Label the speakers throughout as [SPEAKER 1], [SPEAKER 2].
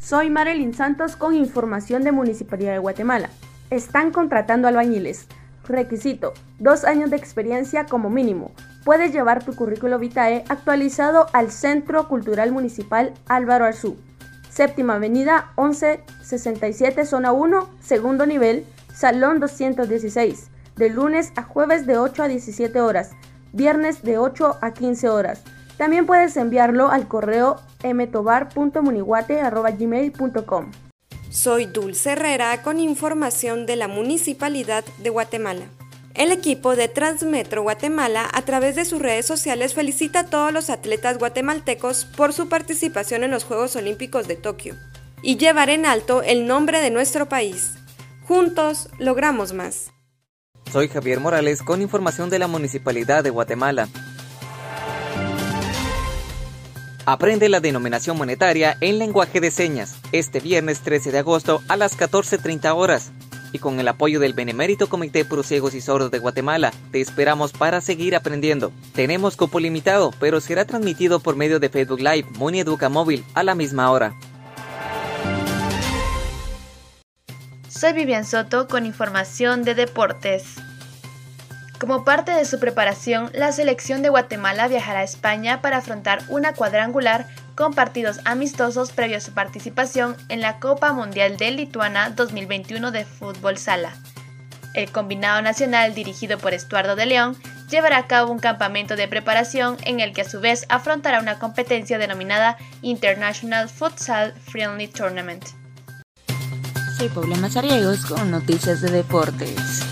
[SPEAKER 1] Soy Marilyn Santos con información de Municipalidad de Guatemala. Están contratando albañiles. Requisito: dos años de experiencia como mínimo. Puedes llevar tu currículo vitae actualizado al Centro Cultural Municipal Álvaro Arzú. Séptima Avenida 1167, Zona 1, segundo nivel, Salón 216. De lunes a jueves de 8 a 17 horas. Viernes de 8 a 15 horas. También puedes enviarlo al correo mtobar.muniguate.gmail.com.
[SPEAKER 2] Soy Dulce Herrera con información de la Municipalidad de Guatemala. El equipo de Transmetro Guatemala a través de sus redes sociales felicita a todos los atletas guatemaltecos por su participación en los Juegos Olímpicos de Tokio y llevar en alto el nombre de nuestro país. Juntos logramos más.
[SPEAKER 3] Soy Javier Morales con información de la Municipalidad de Guatemala. Aprende la denominación monetaria en lenguaje de señas este viernes 13 de agosto a las 14.30 horas. Y con el apoyo del Benemérito Comité Pro Ciegos y Sordos de Guatemala, te esperamos para seguir aprendiendo. Tenemos cupo limitado, pero será transmitido por medio de Facebook Live Muni Educa Móvil a la misma hora.
[SPEAKER 4] Soy Vivian Soto con información de deportes. Como parte de su preparación, la selección de Guatemala viajará a España para afrontar una cuadrangular con partidos amistosos previo a su participación en la Copa Mundial de Lituana 2021 de fútbol sala. El combinado nacional dirigido por Estuardo de León llevará a cabo un campamento de preparación en el que a su vez afrontará una competencia denominada International Futsal Friendly Tournament.
[SPEAKER 5] Soy Paula Mazariegos con noticias de deportes.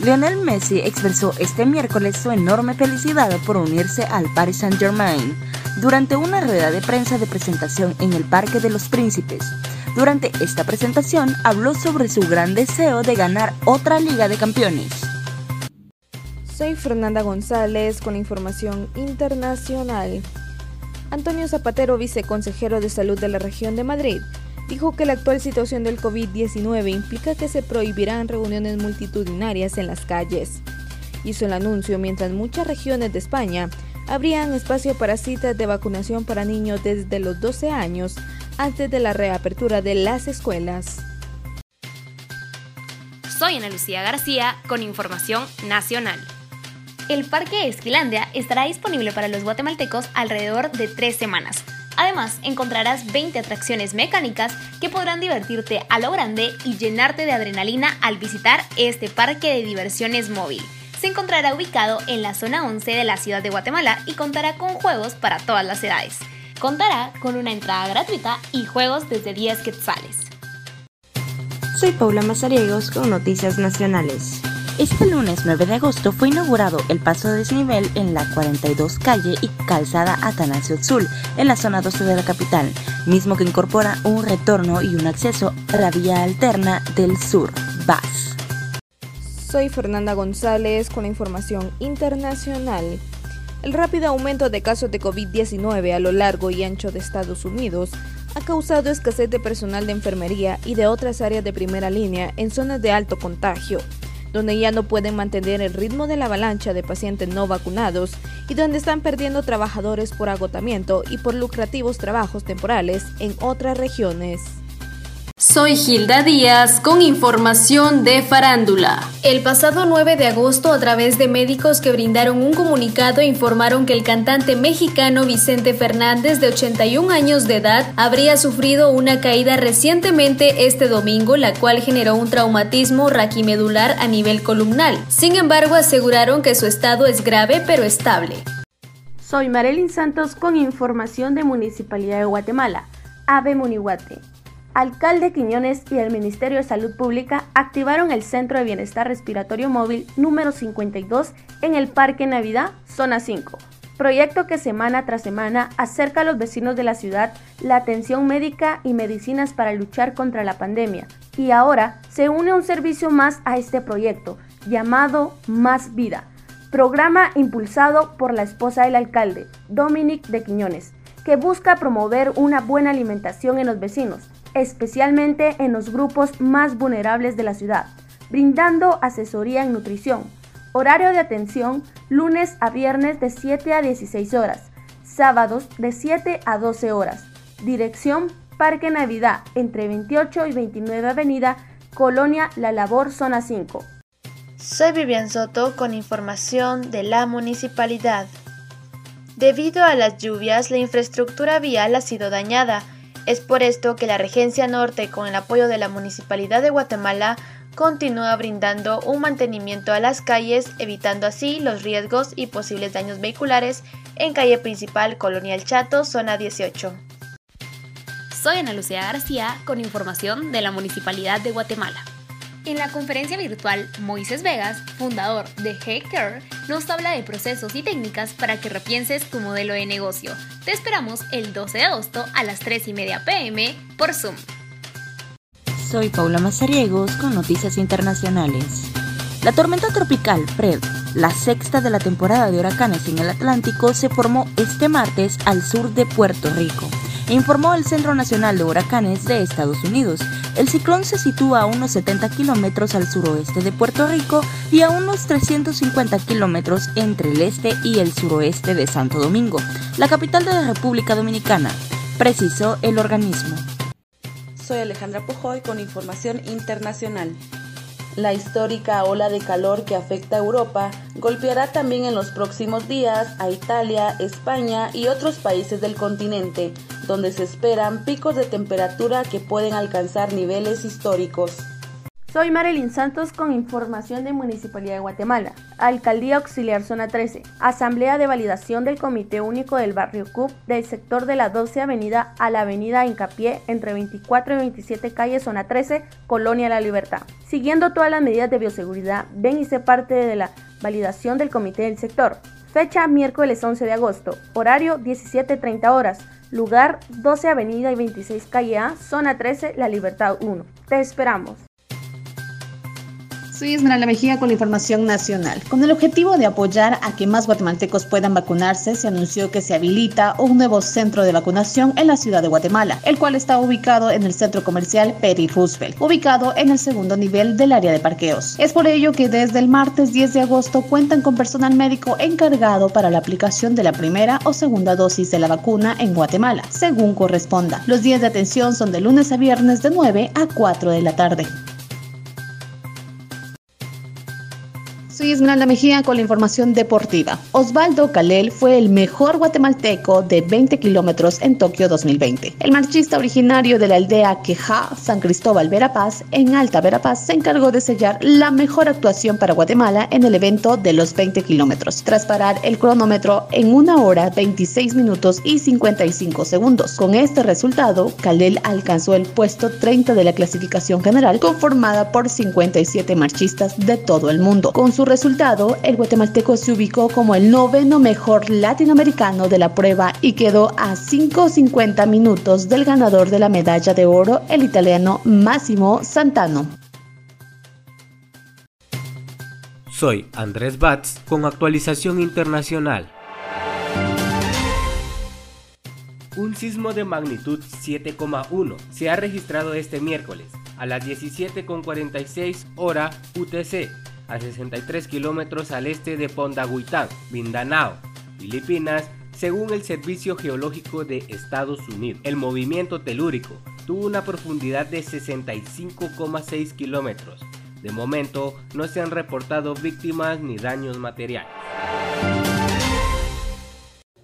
[SPEAKER 5] Lionel Messi expresó este miércoles su enorme felicidad por unirse al Paris Saint-Germain durante una rueda de prensa de presentación en el Parque de los Príncipes. Durante esta presentación habló sobre su gran deseo de ganar otra Liga de Campeones.
[SPEAKER 6] Soy Fernanda González con información internacional. Antonio Zapatero, viceconsejero de salud de la región de Madrid, dijo que la actual situación del COVID-19 implica que se prohibirán reuniones multitudinarias en las calles. Hizo el anuncio mientras muchas regiones de España abrían espacio para citas de vacunación para niños desde los 12 años antes de la reapertura de las escuelas.
[SPEAKER 7] Soy Ana Lucía García con información nacional. El Parque Esquilandia estará disponible para los guatemaltecos alrededor de tres semanas Además, encontrarás 20 atracciones mecánicas que podrán divertirte a lo grande y llenarte de adrenalina al visitar este parque de diversiones móvil. Se encontrará ubicado en la zona 11 de la ciudad de Guatemala y contará con juegos para todas las edades. Contará con una entrada gratuita y juegos desde 10 quetzales.
[SPEAKER 5] Soy Paula Mazariegos con Noticias Nacionales. Este lunes 9 de agosto fue inaugurado el paso de desnivel en la 42 calle y calzada Atanasio Sul, en la zona 12 de la capital, mismo que incorpora un retorno y un acceso a la vía alterna del sur, VAS.
[SPEAKER 6] Soy Fernanda González con la información internacional. El rápido aumento de casos de COVID-19 a lo largo y ancho de Estados Unidos ha causado escasez de personal de enfermería y de otras áreas de primera línea en zonas de alto contagio donde ya no pueden mantener el ritmo de la avalancha de pacientes no vacunados y donde están perdiendo trabajadores por agotamiento y por lucrativos trabajos temporales en otras regiones.
[SPEAKER 8] Soy Gilda Díaz con información de farándula.
[SPEAKER 9] El pasado 9 de agosto, a través de médicos que brindaron un comunicado, informaron que el cantante mexicano Vicente Fernández, de 81 años de edad, habría sufrido una caída recientemente este domingo, la cual generó un traumatismo raquimedular a nivel columnal. Sin embargo, aseguraron que su estado es grave pero estable.
[SPEAKER 1] Soy Marilyn Santos con información de Municipalidad de Guatemala. Ave Munihuate. Alcalde Quiñones y el Ministerio de Salud Pública activaron el Centro de Bienestar Respiratorio Móvil número 52 en el Parque Navidad, Zona 5, proyecto que semana tras semana acerca a los vecinos de la ciudad la atención médica y medicinas para luchar contra la pandemia. Y ahora se une un servicio más a este proyecto, llamado Más Vida, programa impulsado por la esposa del alcalde, Dominic de Quiñones, que busca promover una buena alimentación en los vecinos especialmente en los grupos más vulnerables de la ciudad, brindando asesoría en nutrición. Horario de atención lunes a viernes de 7 a 16 horas, sábados de 7 a 12 horas. Dirección Parque Navidad entre 28 y 29 Avenida, Colonia La Labor, Zona 5.
[SPEAKER 4] Soy Vivian Soto con información de la municipalidad. Debido a las lluvias, la infraestructura vial ha sido dañada. Es por esto que la Regencia Norte, con el apoyo de la Municipalidad de Guatemala, continúa brindando un mantenimiento a las calles, evitando así los riesgos y posibles daños vehiculares en calle principal Colonial Chato, zona 18.
[SPEAKER 7] Soy Ana Lucía García con información de la Municipalidad de Guatemala. En la conferencia virtual, Moisés Vegas, fundador de Hey nos habla de procesos y técnicas para que repienses tu modelo de negocio. Te esperamos el 12 de agosto a las 3 y media pm por Zoom.
[SPEAKER 5] Soy Paula Mazariegos con noticias internacionales. La tormenta tropical Fred, la sexta de la temporada de huracanes en el Atlántico, se formó este martes al sur de Puerto Rico, informó el Centro Nacional de Huracanes de Estados Unidos. El ciclón se sitúa a unos 70 kilómetros al suroeste de Puerto Rico y a unos 350 kilómetros entre el este y el suroeste de Santo Domingo, la capital de la República Dominicana, precisó el organismo.
[SPEAKER 10] Soy Alejandra Pujoy con información internacional. La histórica ola de calor que afecta a Europa golpeará también en los próximos días a Italia, España y otros países del continente, donde se esperan picos de temperatura que pueden alcanzar niveles históricos.
[SPEAKER 1] Soy Marilyn Santos con información de Municipalidad de Guatemala. Alcaldía Auxiliar Zona 13. Asamblea de validación del Comité Único del Barrio CUP del sector de la 12 Avenida a la Avenida Incapié entre 24 y 27 calle Zona 13, Colonia La Libertad. Siguiendo todas las medidas de bioseguridad, ven y sé parte de la validación del comité del sector. Fecha miércoles 11 de agosto. Horario 17.30 horas. Lugar 12 Avenida y 26 Calle A, Zona 13, La Libertad 1. Te esperamos.
[SPEAKER 11] Soy Esmeralda Mejía con la información nacional. Con el objetivo de apoyar a que más guatemaltecos puedan vacunarse, se anunció que se habilita un nuevo centro de vacunación en la ciudad de Guatemala, el cual está ubicado en el centro comercial Peri Roosevelt, ubicado en el segundo nivel del área de parqueos. Es por ello que desde el martes 10 de agosto cuentan con personal médico encargado para la aplicación de la primera o segunda dosis de la vacuna en Guatemala, según corresponda. Los días de atención son de lunes a viernes de 9 a 4 de la tarde. Esmeralda Mejía con la información deportiva. Osvaldo Calel fue el mejor guatemalteco de 20 kilómetros en Tokio 2020. El marchista originario de la aldea Queja, San Cristóbal Verapaz, en Alta Verapaz, se encargó de sellar la mejor actuación para Guatemala en el evento de los 20 kilómetros, tras parar el cronómetro en una hora 26 minutos y 55 segundos. Con este resultado, Calel alcanzó el puesto 30 de la clasificación general, conformada por 57 marchistas de todo el mundo. Con su resultado, el guatemalteco se ubicó como el noveno mejor latinoamericano de la prueba y quedó a 5.50 minutos del ganador de la medalla de oro, el italiano Massimo Santano.
[SPEAKER 12] Soy Andrés Batz con actualización internacional. Un sismo de magnitud 7,1 se ha registrado este miércoles a las 17.46 hora UTC a 63 kilómetros al este de Pondaguitán, Mindanao, Filipinas, según el Servicio Geológico de Estados Unidos. El movimiento telúrico tuvo una profundidad de 65,6 kilómetros. De momento no se han reportado víctimas ni daños materiales.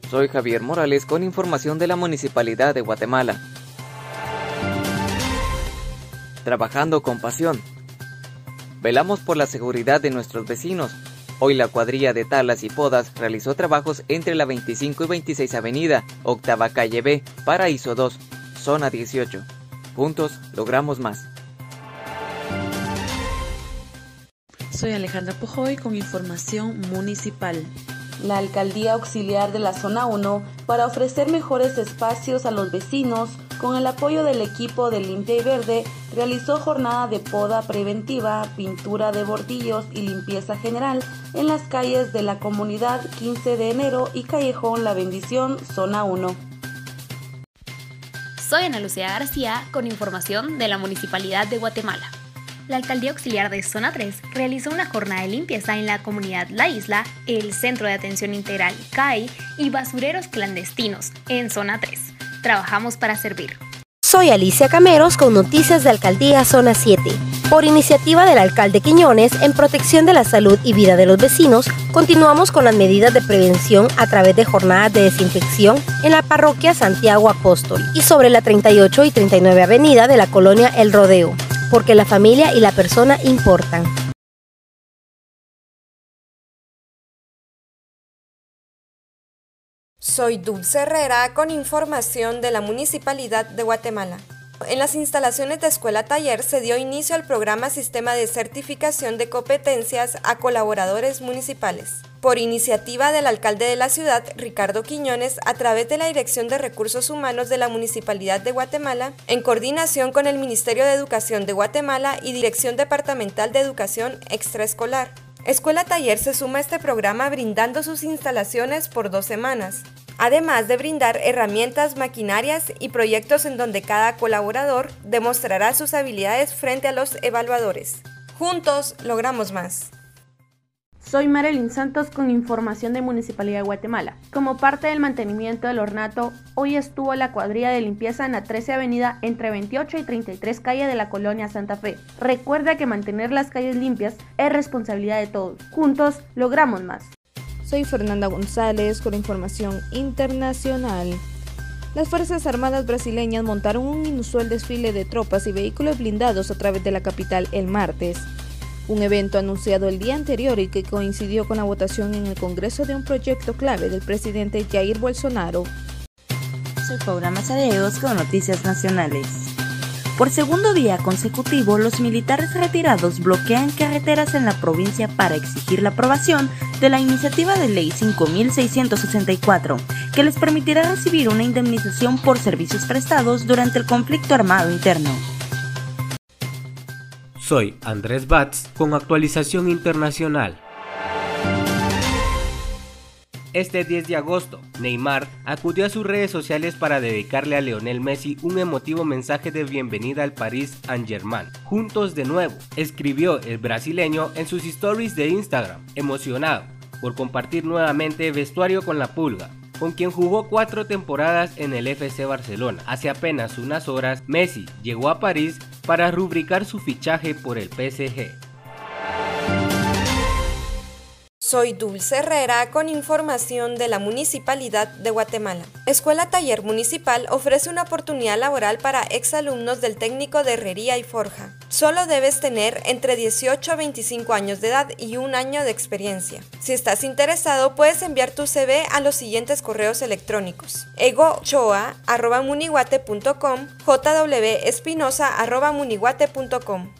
[SPEAKER 3] Soy Javier Morales con información de la Municipalidad de Guatemala. Trabajando con pasión Velamos por la seguridad de nuestros vecinos. Hoy la cuadrilla de talas y podas realizó trabajos entre la 25 y 26 Avenida, octava calle B, Paraíso 2, zona 18. Juntos logramos más.
[SPEAKER 10] Soy Alejandra Pujoy con información municipal la Alcaldía Auxiliar de la Zona 1 para ofrecer mejores espacios a los vecinos con el apoyo del equipo de Limpia y Verde, realizó jornada de poda preventiva, pintura de bordillos y limpieza general en las calles de la comunidad 15 de enero y Callejón La Bendición, Zona 1.
[SPEAKER 7] Soy Ana Lucía García con información de la Municipalidad de Guatemala la Alcaldía Auxiliar de Zona 3 realizó una jornada de limpieza en la comunidad La Isla, el Centro de Atención Integral CAI y basureros clandestinos en Zona 3. Trabajamos para servir.
[SPEAKER 13] Soy Alicia Cameros con noticias de Alcaldía Zona 7. Por iniciativa del alcalde Quiñones, en protección de la salud y vida de los vecinos, continuamos con las medidas de prevención a través de jornadas de desinfección en la parroquia Santiago Apóstol y sobre la 38 y 39 avenida de la colonia El Rodeo, porque la familia y la persona importan.
[SPEAKER 2] Soy Dulce Herrera con información de la Municipalidad de Guatemala. En las instalaciones de Escuela Taller se dio inicio al programa Sistema de Certificación de Competencias a Colaboradores Municipales. Por iniciativa del alcalde de la ciudad, Ricardo Quiñones, a través de la Dirección de Recursos Humanos de la Municipalidad de Guatemala, en coordinación con el Ministerio de Educación de Guatemala y Dirección Departamental de Educación Extraescolar. Escuela Taller se suma a este programa brindando sus instalaciones por dos semanas, además de brindar herramientas, maquinarias y proyectos en donde cada colaborador demostrará sus habilidades frente a los evaluadores. Juntos logramos más.
[SPEAKER 1] Soy Marilyn Santos con información de Municipalidad de Guatemala. Como parte del mantenimiento del ornato, hoy estuvo la cuadrilla de limpieza en la 13 Avenida entre 28 y 33 calle de la colonia Santa Fe. Recuerda que mantener las calles limpias es responsabilidad de todos. Juntos logramos más.
[SPEAKER 6] Soy Fernanda González con información internacional. Las Fuerzas Armadas brasileñas montaron un inusual desfile de tropas y vehículos blindados a través de la capital el martes un evento anunciado el día anterior y que coincidió con la votación en el Congreso de un proyecto clave del presidente Jair Bolsonaro.
[SPEAKER 5] Soy Paula Mazareos con Noticias Nacionales. Por segundo día consecutivo, los militares retirados bloquean carreteras en la provincia para exigir la aprobación de la iniciativa de ley 5664, que les permitirá recibir una indemnización por servicios prestados durante el conflicto armado interno.
[SPEAKER 12] Soy Andrés Batz con actualización internacional. Este 10 de agosto, Neymar acudió a sus redes sociales para dedicarle a Leonel Messi un emotivo mensaje de bienvenida al Paris Saint-Germain. Juntos de nuevo, escribió el brasileño en sus stories de Instagram, emocionado por compartir nuevamente vestuario con la pulga, con quien jugó cuatro temporadas en el FC Barcelona. Hace apenas unas horas, Messi llegó a París para rubricar su fichaje por el PSG.
[SPEAKER 2] Soy Dulce Herrera con información de la Municipalidad de Guatemala. Escuela Taller Municipal ofrece una oportunidad laboral para exalumnos del técnico de herrería y forja. Solo debes tener entre 18 a 25 años de edad y un año de experiencia. Si estás interesado, puedes enviar tu CV a los siguientes correos electrónicos: egochoa@muniguate.com, jwespinosa@muniguate.com.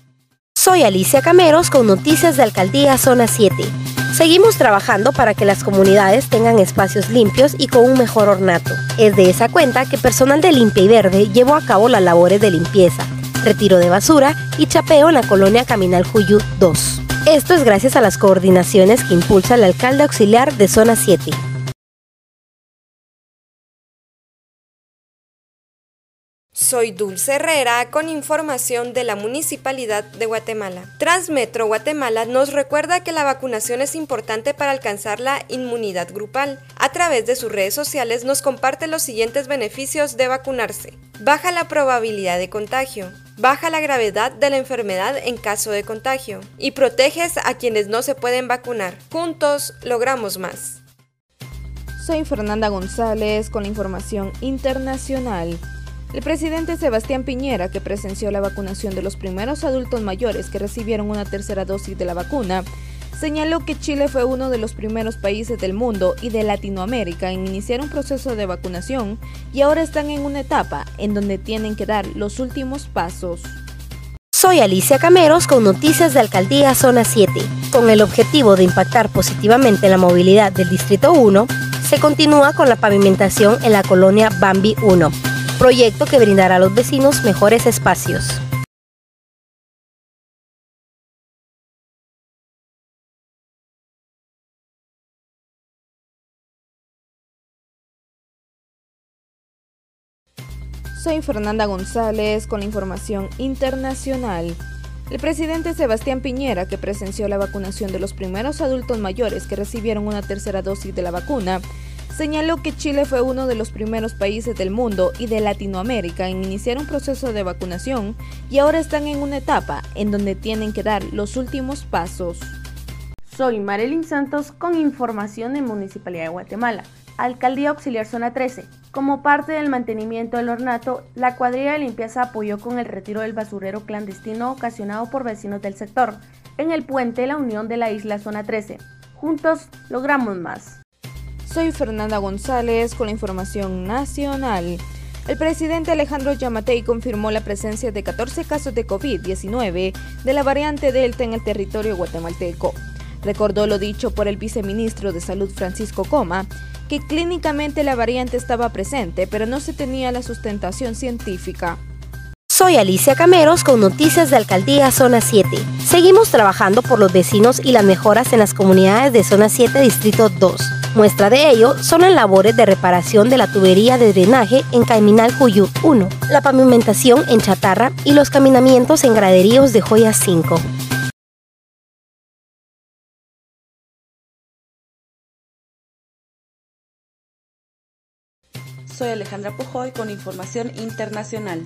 [SPEAKER 13] Soy Alicia Cameros con noticias de Alcaldía Zona 7. Seguimos trabajando para que las comunidades tengan espacios limpios y con un mejor ornato. Es de esa cuenta que personal de Limpia y Verde llevó a cabo las labores de limpieza, retiro de basura y chapeo en la colonia Caminal Juyú 2. Esto es gracias a las coordinaciones que impulsa el alcalde auxiliar de Zona 7.
[SPEAKER 2] Soy Dulce Herrera con información de la Municipalidad de Guatemala. Transmetro Guatemala nos recuerda que la vacunación es importante para alcanzar la inmunidad grupal. A través de sus redes sociales nos comparte los siguientes beneficios de vacunarse. Baja la probabilidad de contagio. Baja la gravedad de la enfermedad en caso de contagio. Y proteges a quienes no se pueden vacunar. Juntos logramos más.
[SPEAKER 6] Soy Fernanda González con información internacional. El presidente Sebastián Piñera, que presenció la vacunación de los primeros adultos mayores que recibieron una tercera dosis de la vacuna, señaló que Chile fue uno de los primeros países del mundo y de Latinoamérica en iniciar un proceso de vacunación y ahora están en una etapa en donde tienen que dar los últimos pasos.
[SPEAKER 13] Soy Alicia Cameros con noticias de Alcaldía Zona 7. Con el objetivo de impactar positivamente la movilidad del Distrito 1, se continúa con la pavimentación en la colonia Bambi 1 proyecto que brindará a los vecinos mejores espacios.
[SPEAKER 6] Soy Fernanda González con la información internacional. El presidente Sebastián Piñera, que presenció la vacunación de los primeros adultos mayores que recibieron una tercera dosis de la vacuna, señaló que Chile fue uno de los primeros países del mundo y de Latinoamérica en iniciar un proceso de vacunación y ahora están en una etapa en donde tienen que dar los últimos pasos.
[SPEAKER 1] Soy Marilyn Santos con información de Municipalidad de Guatemala. Alcaldía Auxiliar Zona 13. Como parte del mantenimiento del ornato, la cuadrilla de limpieza apoyó con el retiro del basurero clandestino ocasionado por vecinos del sector, en el puente La Unión de la isla Zona 13. Juntos logramos más.
[SPEAKER 6] Soy Fernanda González con la información nacional. El presidente Alejandro Yamatei confirmó la presencia de 14 casos de COVID-19 de la variante Delta en el territorio guatemalteco. Recordó lo dicho por el viceministro de Salud Francisco Coma, que clínicamente la variante estaba presente, pero no se tenía la sustentación científica.
[SPEAKER 13] Soy Alicia Cameros con Noticias de Alcaldía Zona 7. Seguimos trabajando por los vecinos y las mejoras en las comunidades de Zona 7 Distrito 2. Muestra de ello son las labores de reparación de la tubería de drenaje en Caiminal Cuyut 1, la pavimentación en Chatarra y los caminamientos en graderíos de Joya 5.
[SPEAKER 10] Soy Alejandra Pujoy con información internacional.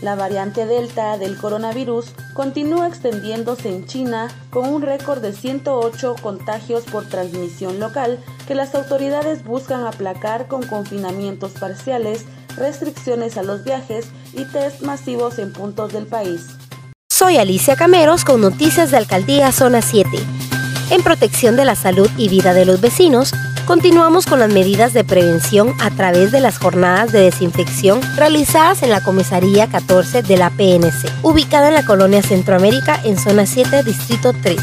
[SPEAKER 10] La variante Delta del coronavirus continúa extendiéndose en China con un récord de 108 contagios por transmisión local que las autoridades buscan aplacar con confinamientos parciales, restricciones a los viajes y test masivos en puntos del país.
[SPEAKER 13] Soy Alicia Cameros con Noticias de Alcaldía Zona 7. En protección de la salud y vida de los vecinos, Continuamos con las medidas de prevención a través de las jornadas de desinfección realizadas en la comisaría 14 de la PNC, ubicada en la colonia Centroamérica en zona 7, distrito 3.